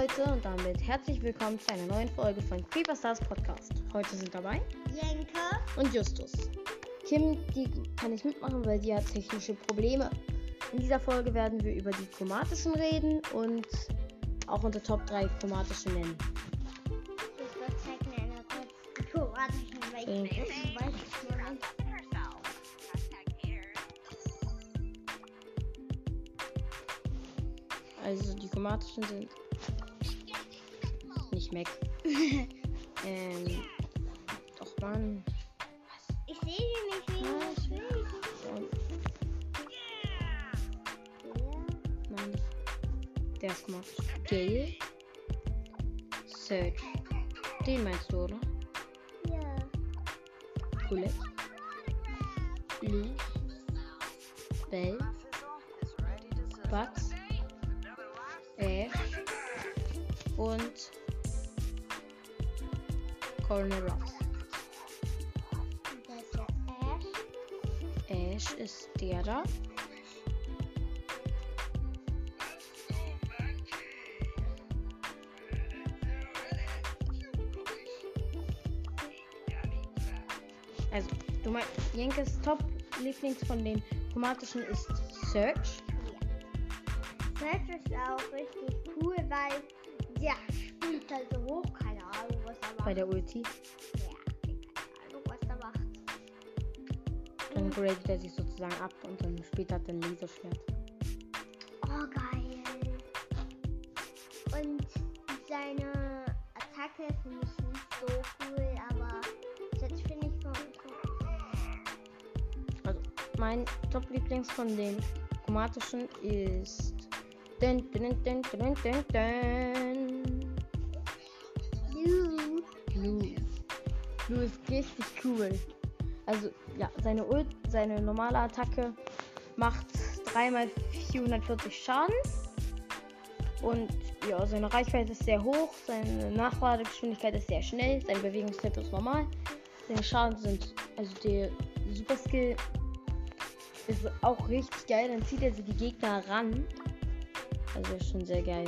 Leute und damit herzlich willkommen zu einer neuen Folge von Creeper Stars Podcast. Heute sind dabei Jenke. und Justus. Kim, die kann nicht mitmachen, weil die hat technische Probleme. In dieser Folge werden wir über die chromatischen reden und auch unsere Top 3 chromatischen nennen. Ich würde zeigen einmal kurz die kroatischen, weil ich weiß es noch nicht. Also die chromatischen sind Mac. ähm, doch Mann. Ich sehe die nicht, wie Ja, ich will. Und, Ja. nein, der ist chromatisch. Gale. Search. Den meinst du, oder? Ja. Colette. Lou. Belle. Bud. Colonel Ross. Das ist der Ash. Ash ist der da. Also, du meinst, Jenkes Top-Lieblings von den chromatischen ist Search. Search ist auch richtig cool, weil der spielt halt so hoch. Ahnung, was er macht. Bei der Ulti. ja, keine Ahnung, was er macht. Dann gradet er sich sozusagen ab und dann später hat er ein Laserschwert. Oh, geil. Und seine Attacke finde ich nicht so cool, aber Search finde ich schon cool. Also, mein Top-Lieblings von den chromatischen ist. Dun, dun, dun. Blue ist richtig cool. Also, ja, seine Ult, seine normale Attacke macht 3 mal 440 Schaden. Und ja, seine Reichweite ist sehr hoch, seine Nachladegeschwindigkeit ist sehr schnell, sein Bewegungstempo ist normal. Seine Schaden sind, also der Super Skill ist auch richtig geil, dann zieht er sie die Gegner ran. Also schon sehr geil.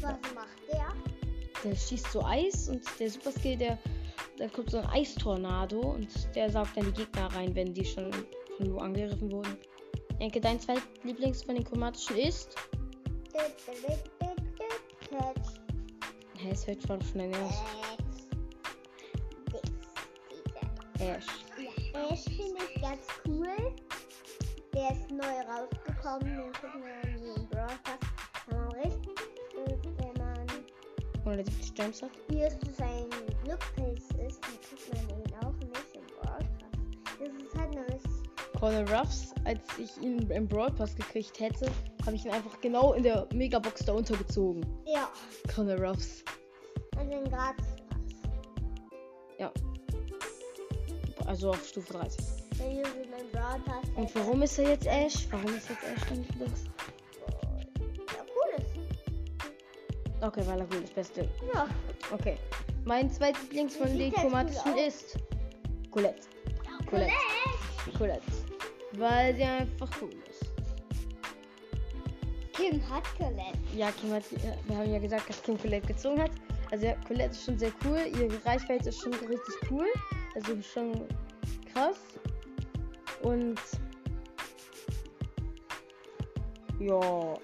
Was macht der? Schießt so Eis und der Super Skill, der, da kommt so ein Eistornado und der saugt dann die Gegner rein, wenn die schon von Lu angegriffen wurden. Ich denke, dein zweitlieblings von den chromatischen ist. Hä, es hört schon schon ein Ash. Ash. Finde ich ganz cool. Der ist neu rausgekommen. Den kriegt man in den Brawl 170 Gems hat. Wie es sein Glückspilz ist, die kriegt man ihn auch nicht im Broadcast. Das ist halt nämlich. Colin Ruffs, als ich ihn im Broadcast gekriegt hätte, habe ich ihn einfach genau in der Megabox da untergezogen. Ja. Colin Ruffs. Und den gratis Ja. Also auf Stufe 30. Und warum ist er jetzt Ash? Warum ist jetzt Ash nicht das? Okay, weil er gut ist. Beste. Ja. Okay. Mein zweitlieblings von Sieht den cool aus? ist Colette. Colette. Colette. Weil sie einfach cool ist. Kim hat Colette. Ja, Kim hat, wir haben ja gesagt, dass Kim Colette gezogen hat. Also ja, Colette ist schon sehr cool. Ihre Reichweite ist schon richtig cool. Also schon krass. Und ja,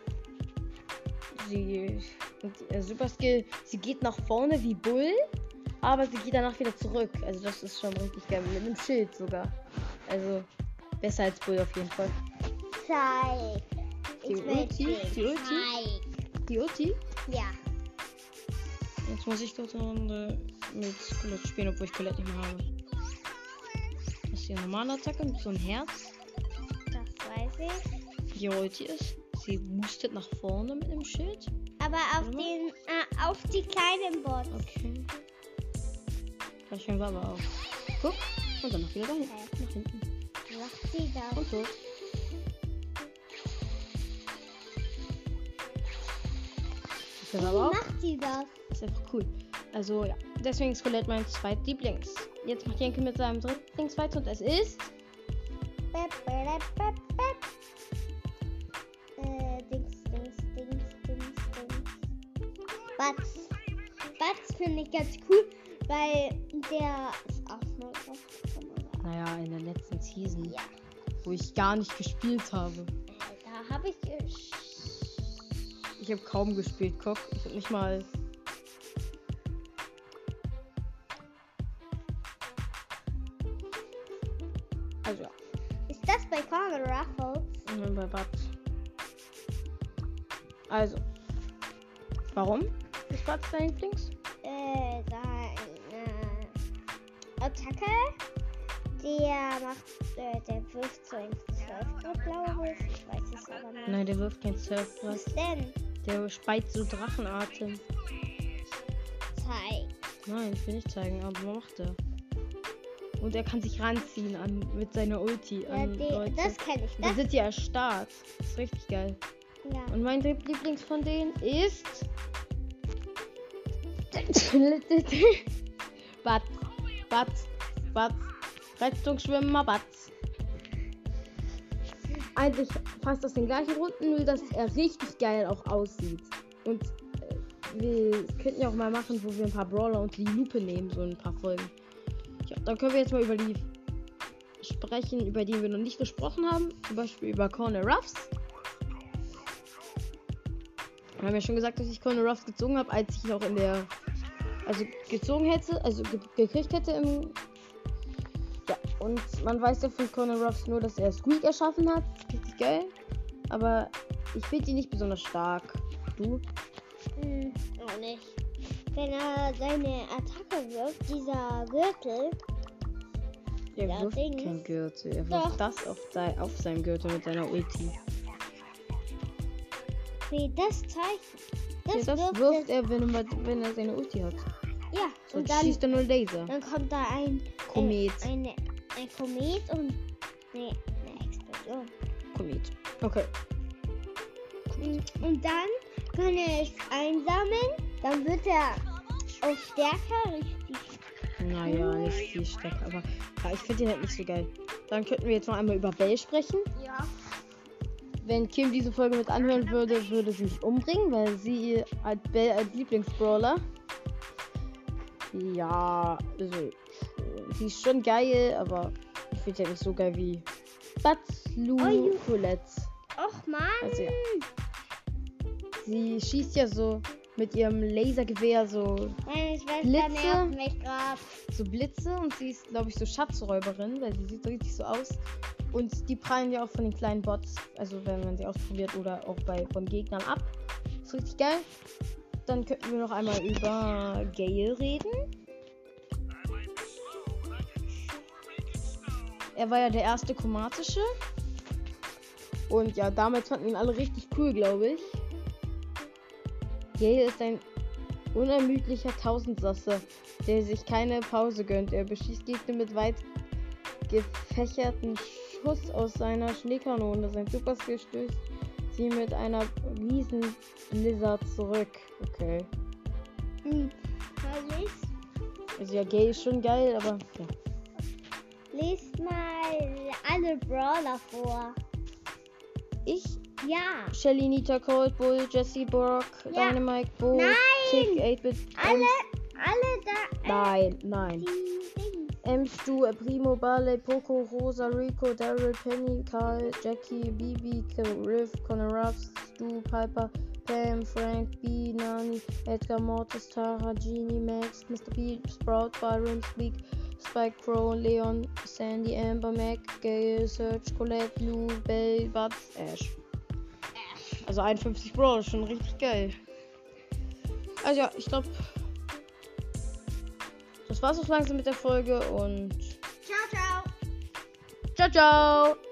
sie und ihr Super Skill, sie geht nach vorne wie Bull, aber sie geht danach wieder zurück. Also das ist schon richtig geil. Mit einem Schild sogar. Also besser als Bull auf jeden Fall. Zeig. Die Ich Ulti, die Ulti. Zeig. Die Ulti. Ja. Jetzt muss ich dort eine Runde mit Colette spielen, obwohl ich Colette nicht mehr habe. Das ist die normale Attacke mit so einem Herz. Das weiß ich. Die Ulti ist. Sie boostet nach vorne mit dem Schild. Aber auf mal. den, äh, auf die kleinen Bots. Okay. Vielleicht hören wir aber auf. Guck. Und dann noch wieder dahin. Okay. Nach hinten. Macht sie das? Und tot. Das aber auch. macht sie das? ist einfach cool. Also ja. Deswegen ist Colette mein zweitlieblings. Jetzt macht Jenke mit seinem dritten weiter und es ist. Bep, bep, bep, Batz. Batz finde ich ganz cool, weil der ist auch neu rausgekommen. Naja, in der letzten Season, Ja, wo ich gar nicht gespielt habe. da habe ich gesch- Ich habe kaum gespielt, Cock. Ich habe nicht mal. Also ja, Ist das bei Corner Ruffles? ich bin bei Bad. Also. Warum ist Bad dein Lieblings? Äh, seine Attacke. Der macht, äh, der wirft so ein Surfbrett, glaube ich. Ich weiß es aber nicht. Nein, der wirft kein Surfbrett. Was denn? Der speit so Drachenatem. Zeig. Nein, ich will nicht zeigen, aber was macht er? Und er kann sich ranziehen an, mit seiner Ulti Ja, an die, Leute. das kenne ich. Da Das, sind die erstarrt. Das ist richtig geil. ja. Und mein Lieblings von denen ist. Batz. Batz. Batz. Rettungsschwimmer Batz. Eigentlich fast aus den gleichen Runden, nur dass er richtig geil auch aussieht. Und äh, wir könnten ja auch mal machen, wo wir ein paar Brawler und die Lupe nehmen, so ein paar Folgen. Ja, dann können wir jetzt mal über die sprechen, über die wir noch nicht gesprochen haben. Zum Beispiel über Corner Ruffs. Wir haben ja schon gesagt, dass ich Corner Ruffs gezogen habe, als ich auch in der. Also gezogen hätte, also ge gekriegt hätte im. Ja, und man weiß ja von Corner Ruffs nur, dass er Squeak erschaffen hat. Richtig geil. Aber ich finde ihn nicht besonders stark. Du? Hm, auch nicht. Wenn er seine Attacke wirft, dieser Gürtel, Er Ja, wirft kein Gürtel. Er Doch. wirft das auf, sei, auf seinem Gürtel mit seiner Ulti. wie das Zeichen. Das, ja, das wirft, wirft er, wenn er, wenn er seine Ulti hat. Ja, So und dann, schießt er nur Laser. dann kommt da ein Komet. Äh, eine, ein Komet und nee, eine Explosion. Komet. Okay. Und dann kann er es einsammeln, dann wird er auch stärker, richtig. Naja, nicht viel stark, aber ja, ich finde ihn halt nicht so geil. Dann könnten wir jetzt noch einmal über Bell sprechen. Ja. Wenn Kim diese Folge mit anhören würde, würde sie mich umbringen, weil sie als Bell als Lieblingsbrawler. Ja, also sie ist schon geil, aber ich finde sie halt nicht so geil wie Batzlu Oh, Colette. Och man. Also ja. Sie schießt ja so mit ihrem Lasergewehr so, Schwester Blitze. so Blitze und sie ist, glaube ich, so Schatzräuberin, weil sie sieht so richtig so aus. Und die prallen ja auch von den kleinen Bots, also wenn man sie ausprobiert oder auch bei von Gegnern ab. Ist richtig geil. Dann könnten wir noch einmal über Gale reden. Er war ja der erste chromatische. Und ja, damals fanden ihn alle richtig cool, glaube ich. Gale ist ein unermüdlicher Tausendsasser, der sich keine Pause gönnt. Er beschießt Gegner mit weit gefächerten Schuss aus seiner Schneekanone. Sein Superskill stößt sie mit einer riesen Blizzard zurück. Okay. Hm. Mal lies, Also ja, Gay ist schon geil, aber ja. lies mal alle Brawler vor. Ich, Ja. Shelly, Nita, Cold Bull, Jesse Brock, Ja. Dynamite, Bo, Nein! Tick, 8-Bit, Alle, alle da. Nein, nein. die Ems, Stu, Primo, Barley, Poco, Rosa, Rico, Daryl, Penny, Karl, Jackie, Bibi, Riff, Connor Ruffs, Stu, Piper, Pam, Frank, B, Nani, Edgar, Mortis, Tara, Genie, Max, Mr. P, Sprout, Byron, Speak, Spike, Crow, Leon, Sandy, Amber, Mac, Gale, Serge, Colette, Lou, Bell, Butts, Ash. Also 51 Brawl, schon richtig geil. Also ja, ich glaube, das war's auch langsam mit der Folge und Ciao, ciao. ciao, ciao!